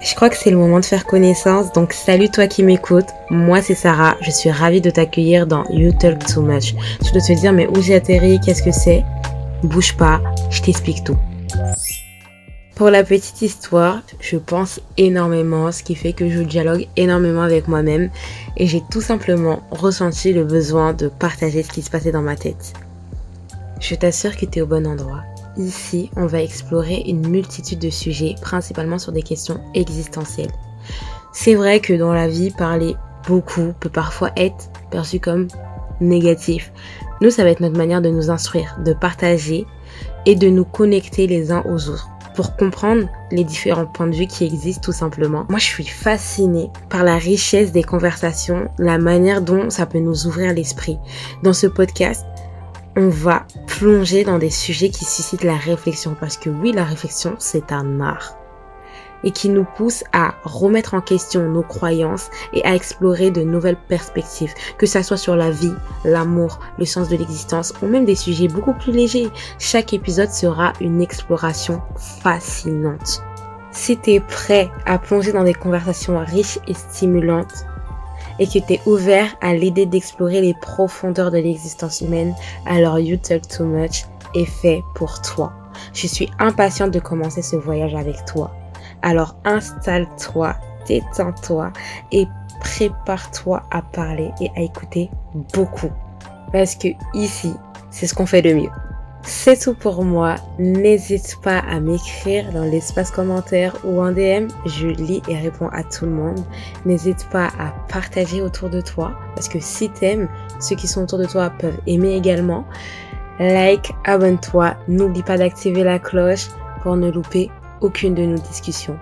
Je crois que c'est le moment de faire connaissance, donc salut toi qui m'écoutes, moi c'est Sarah, je suis ravie de t'accueillir dans You Talk Too Much. Tu dois te dire mais où j'ai atterri, qu'est-ce que c'est? Bouge pas, je t'explique tout. Pour la petite histoire, je pense énormément, ce qui fait que je dialogue énormément avec moi-même et j'ai tout simplement ressenti le besoin de partager ce qui se passait dans ma tête. Je t'assure que tu es au bon endroit. Ici, on va explorer une multitude de sujets, principalement sur des questions existentielles. C'est vrai que dans la vie, parler beaucoup peut parfois être perçu comme négatif. Nous, ça va être notre manière de nous instruire, de partager et de nous connecter les uns aux autres pour comprendre les différents points de vue qui existent tout simplement. Moi, je suis fascinée par la richesse des conversations, la manière dont ça peut nous ouvrir l'esprit. Dans ce podcast, on va plonger dans des sujets qui suscitent la réflexion parce que oui, la réflexion, c'est un art et qui nous pousse à remettre en question nos croyances et à explorer de nouvelles perspectives, que ça soit sur la vie, l'amour, le sens de l'existence ou même des sujets beaucoup plus légers. Chaque épisode sera une exploration fascinante. Si tu es prêt à plonger dans des conversations riches et stimulantes, et que tu es ouvert à l'idée d'explorer les profondeurs de l'existence humaine, alors You Talk Too Much est fait pour toi. Je suis impatiente de commencer ce voyage avec toi. Alors installe-toi, détends-toi et prépare-toi à parler et à écouter beaucoup. Parce que ici, c'est ce qu'on fait de mieux. C'est tout pour moi. N'hésite pas à m'écrire dans l'espace commentaire ou en DM. Je lis et réponds à tout le monde. N'hésite pas à partager autour de toi parce que si t'aimes, ceux qui sont autour de toi peuvent aimer également. Like, abonne-toi. N'oublie pas d'activer la cloche pour ne louper aucune de nos discussions.